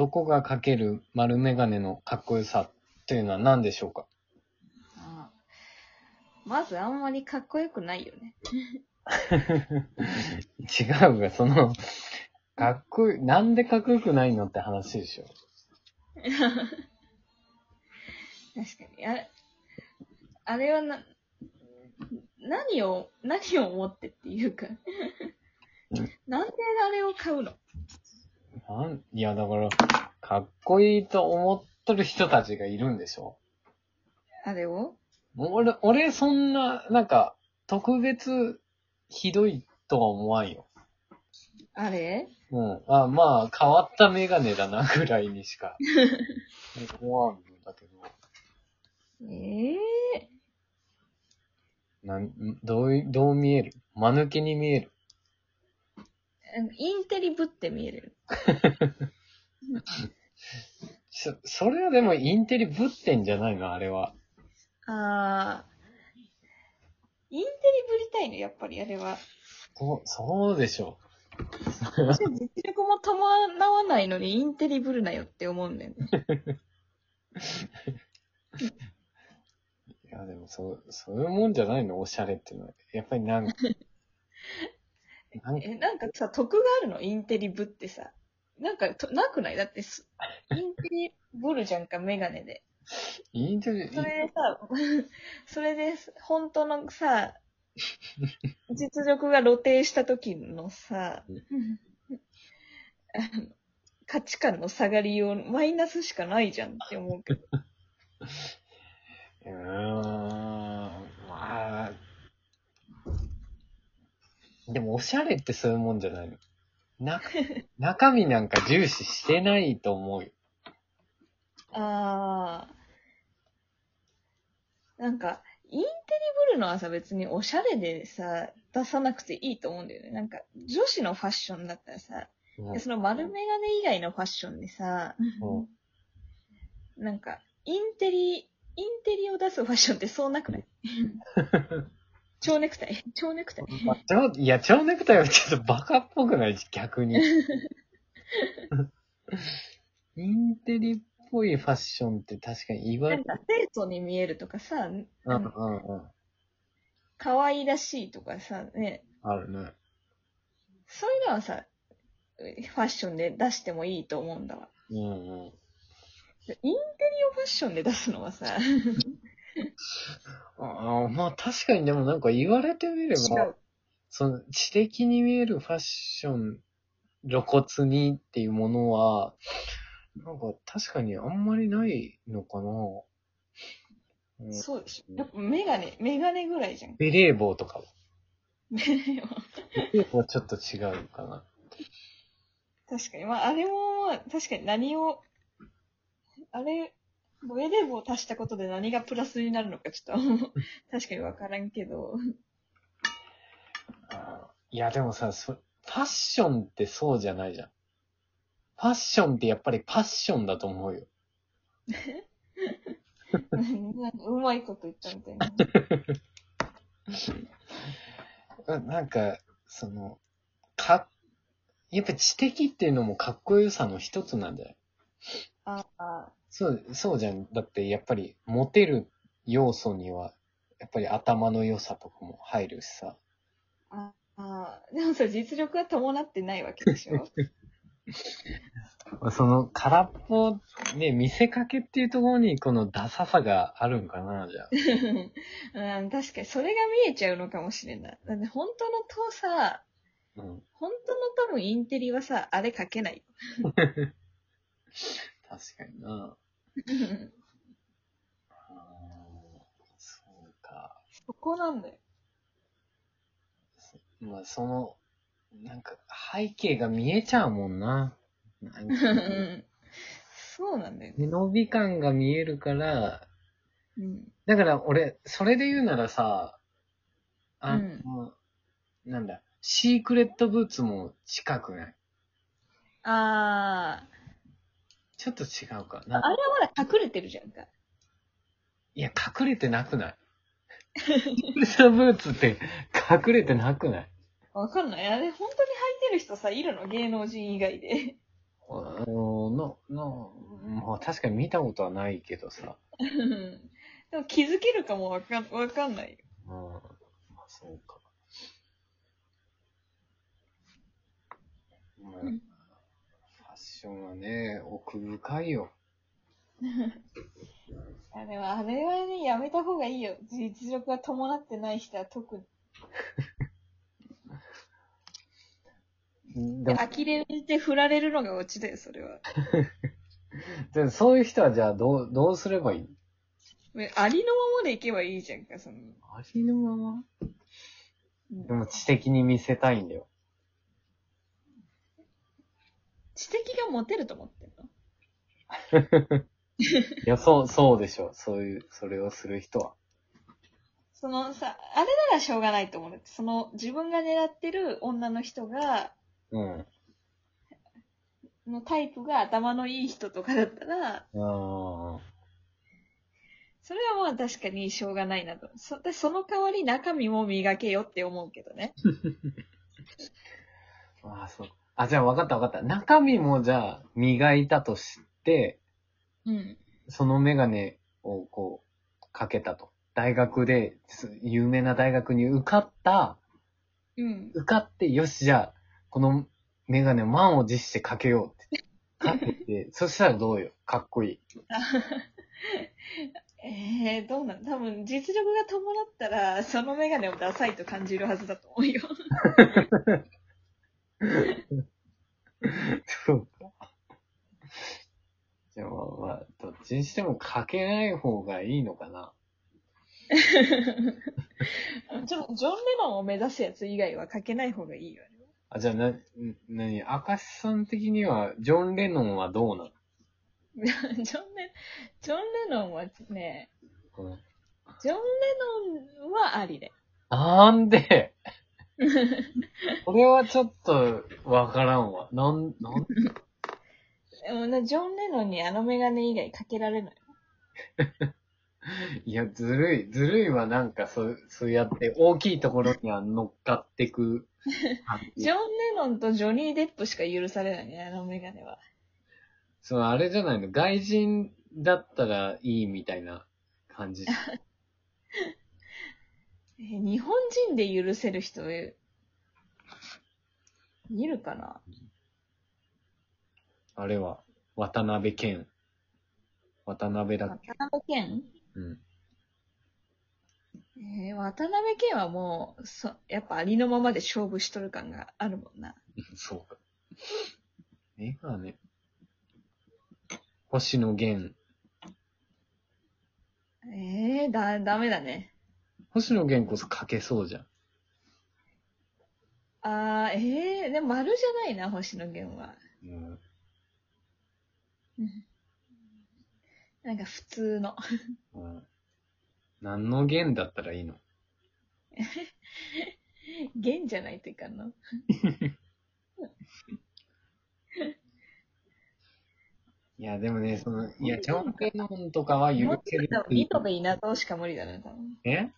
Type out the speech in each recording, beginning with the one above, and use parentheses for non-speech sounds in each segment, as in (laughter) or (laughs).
男がかける丸メガネのかっこよさっていうのは何でしょうか？あまずあんまりかっこよくないよね。違うが、その、かっこいい、なんでかっこよくないのって話でしょ。確かに。あれ、あれはな、何を、何を思ってっていうか、なんであれを買うの？なんいや、だから、かっこいいと思ってる人たちがいるんでしょあれを？俺、俺、そんな、なんか、特別ひどいとは思わんよ。あれ？うん。あまあ、変わったメガネだな、ぐらいにしか (laughs) 思わんだけど。ええなん、どうい、どう見える？間抜けに見える？インテリぶって見える。(laughs) そ、それはでもインテリぶってんじゃないの？あれは。あー。インテリぶりたいの、やっぱりあれは。そう、そうでしょ私は実力も伴わないのにインテリぶるなよって思うんだよね。(laughs) いや、でもそう、そういうもんじゃないの？おしゃれっていうのは。やっぱりなんか (laughs) え、なんかさ、得があるの？インテリぶってさ。なんかと、なくない？だってす、インテリぶるじゃんか、メガネで。インテリ、それでさ、(laughs) それで、本当のさ、実力が露呈した時のさ、あの価値観の下がりよう、マイナスしかないじゃんって思うけど。(laughs) うーん、まあ。でも、おしゃれってそういうもんじゃないの。な、(laughs) 中身なんか重視してないと思うよ。あー。なんか、インテリブルのはさ、別におしゃれでさ、出さなくていいと思うんだよね。なんか、女子のファッションだったらさ、うんその丸メガネ以外のファッションでさ、うんなんか、インテリ、インテリを出すファッションってそうなくない？(laughs) 蝶ネクタイ (laughs) 蝶ネクタイまあちょいや、蝶ネクタイはちょっとバカっぽくない逆に。(laughs) インテリっぽいファッションって確かに言われなんか、清楚に見えるとかさ、うんうんうん。可愛らしいとかさ、ね、あるね。そういうのはさ、ファッションで出してもいいと思うんだわ。うんうん。インテリをファッションで出すのはさ、(laughs) (laughs) ああ、まあ確かにでもなんか言われてみれ違ばう、。その知的に見えるファッション、露骨にっていうものは、なんか確かにあんまりないのかな。うんそうでしょ。やっぱメガネ、メガネぐらいじゃん。ベレー帽とかは。メガネはベレー帽はちょっと違うかな。確かに。まあ、あれも、まあ確かに何を、あれ、ボエレーブを足したことで何がプラスになるのかちょっと、(laughs) 確かにわからんけど。あーいやでもさ、そファッションってそうじゃないじゃん。ファッションってやっぱりパッションだと思うよ。なんかうまいこと言ったみたいな。う (laughs) んなんか、その、か、やっぱ知的っていうのもかっこよさの一つなんだよ。ああ、そう、そうじゃん。だってやっぱりモテる要素には、やっぱり頭の良さとかも入るしさ。ああ、でもさ、実力は伴ってないわけでしょ？(laughs) その空っぽ、ね、見せかけっていうところにこのダサさがあるんかな、じゃあ。うん、確かにそれが見えちゃうのかもしれない。だって本当のとさ、うん。本当の多分インテリはさ、あれ書けないよ。(laughs) 確かにな。あーそうか。そこなんだよ。まあ、その、なんか、背景が見えちゃうもんな。なんか (laughs) そうなんだよ伸び感が見えるから、うん。だから俺、それで言うならさ、あの、なんだ、シークレットブーツも近くない？あちょっと違うかあ、な。あれはまだ隠れてるじゃんか。いや、隠れてなくない？シークレットブーツって隠れてなくない？わかんない。あれ、本当に履いてる人さ、いるの？芸能人以外で。あの、の、の、まあ確かに見たことはないけどさ。う (laughs) んでも気づけるかもわかんわかんないよ。うん。まあそうか。うんションはね、奥深いよ。(laughs) あでもあれはね、やめた方がいいよ。実力が伴ってない人は特に。(laughs) 呆れて振られるのがオチだよ、それは。(laughs) でもそういう人はじゃあどう、どうすればいい？ねありのままでいけばいいじゃんか、その。ありのまま？でも知的に見せたいんだよ。知的が持てると思ってんの？(laughs) いや、そう、そうでしょ。そういう、それをする人は。そのさ、あれならしょうがないと思う。その、自分が狙ってる女の人が、うん。のタイプが頭のいい人とかだったら、ああ。それはまあ確かにしょうがないなと。そでその代わり中身も磨けよって思うけどね。あ (laughs) あ、そう。あ、じゃあ分かった分かった。中身もじゃあ磨いたとして、うん。そのメガネをこう、かけたと。大学で、す有名な大学に受かった、うん。受かって、よし、じゃあ、このメガネを満を持してかけようって。かけて、(laughs) そしたらどうよ？かっこいい。(laughs) ええどうなん？多分実力が伴ったら、そのメガネをダサいと感じるはずだと思うよ。(laughs) そうか。じゃあまあまあ、どっちにしてもかけない方がいいのかな。(laughs) ちょジョン・レノンを目指すやつ以外はかけない方がいいよ。あ、じゃあな、んなに、明石さん的には、ジョン・レノンはどうなの？(laughs) ジョン・レ、ジョン・レノンはね、うんジョン・レノンはありで。なんで？(laughs) これはちょっと、わからんわ。なん、なん、でもね、ジョン・レノンにあのメガネ以外かけられない。(laughs) いや、ずるい。ずるいはなんか、そう、そうやって、大きいところには乗っかってく。(laughs) ジョン・レノンとジョニー・デップしか許されないね、あのメガネは。その、あれじゃないの？外人だったらいいみたいな感じ。えー日本人で許せる人、えいるかな？あれは、渡辺謙。渡辺だっけ？渡辺謙？うん。えー渡辺謙はもう、そ、やっぱありのままで勝負しとる感があるもんな。(laughs) そうか。メガネ。星野源。えー、だ、ダメだね。星野源こそかけそうじゃん。あー、えー、でも丸じゃないな、星野源は。うん。うんなんか普通の。うん、何の源だったらいいの？(laughs) 弦じゃないといかんの？(laughs) いや、でもね、その、いや、ジョン・レノンとかは許せるっていうニトベ稲造しか無理だな、多分。え？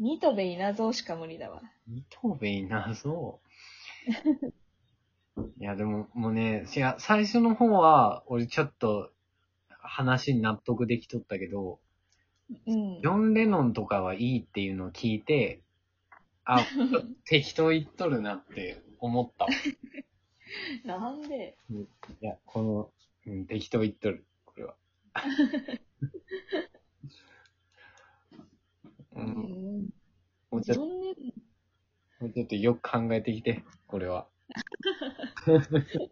ニトベ稲造しか無理だわ。ニトベイナそう。(laughs) いや、でも、もうね、いや、最初の方は、俺ちょっと、話に納得できとったけど、うんジ。ョン・レノンとかはいいっていうのを聞いて、あ、(laughs) 適当言っとるなって思った (laughs) なんで？や、この、うん、適当言っとる、これは。う、うんん。もうちょっと、もうちょっとよく考えてきて、これは。(laughs)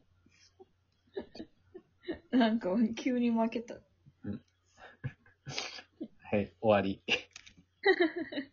なんか急に負けた。はい、終わり。(laughs)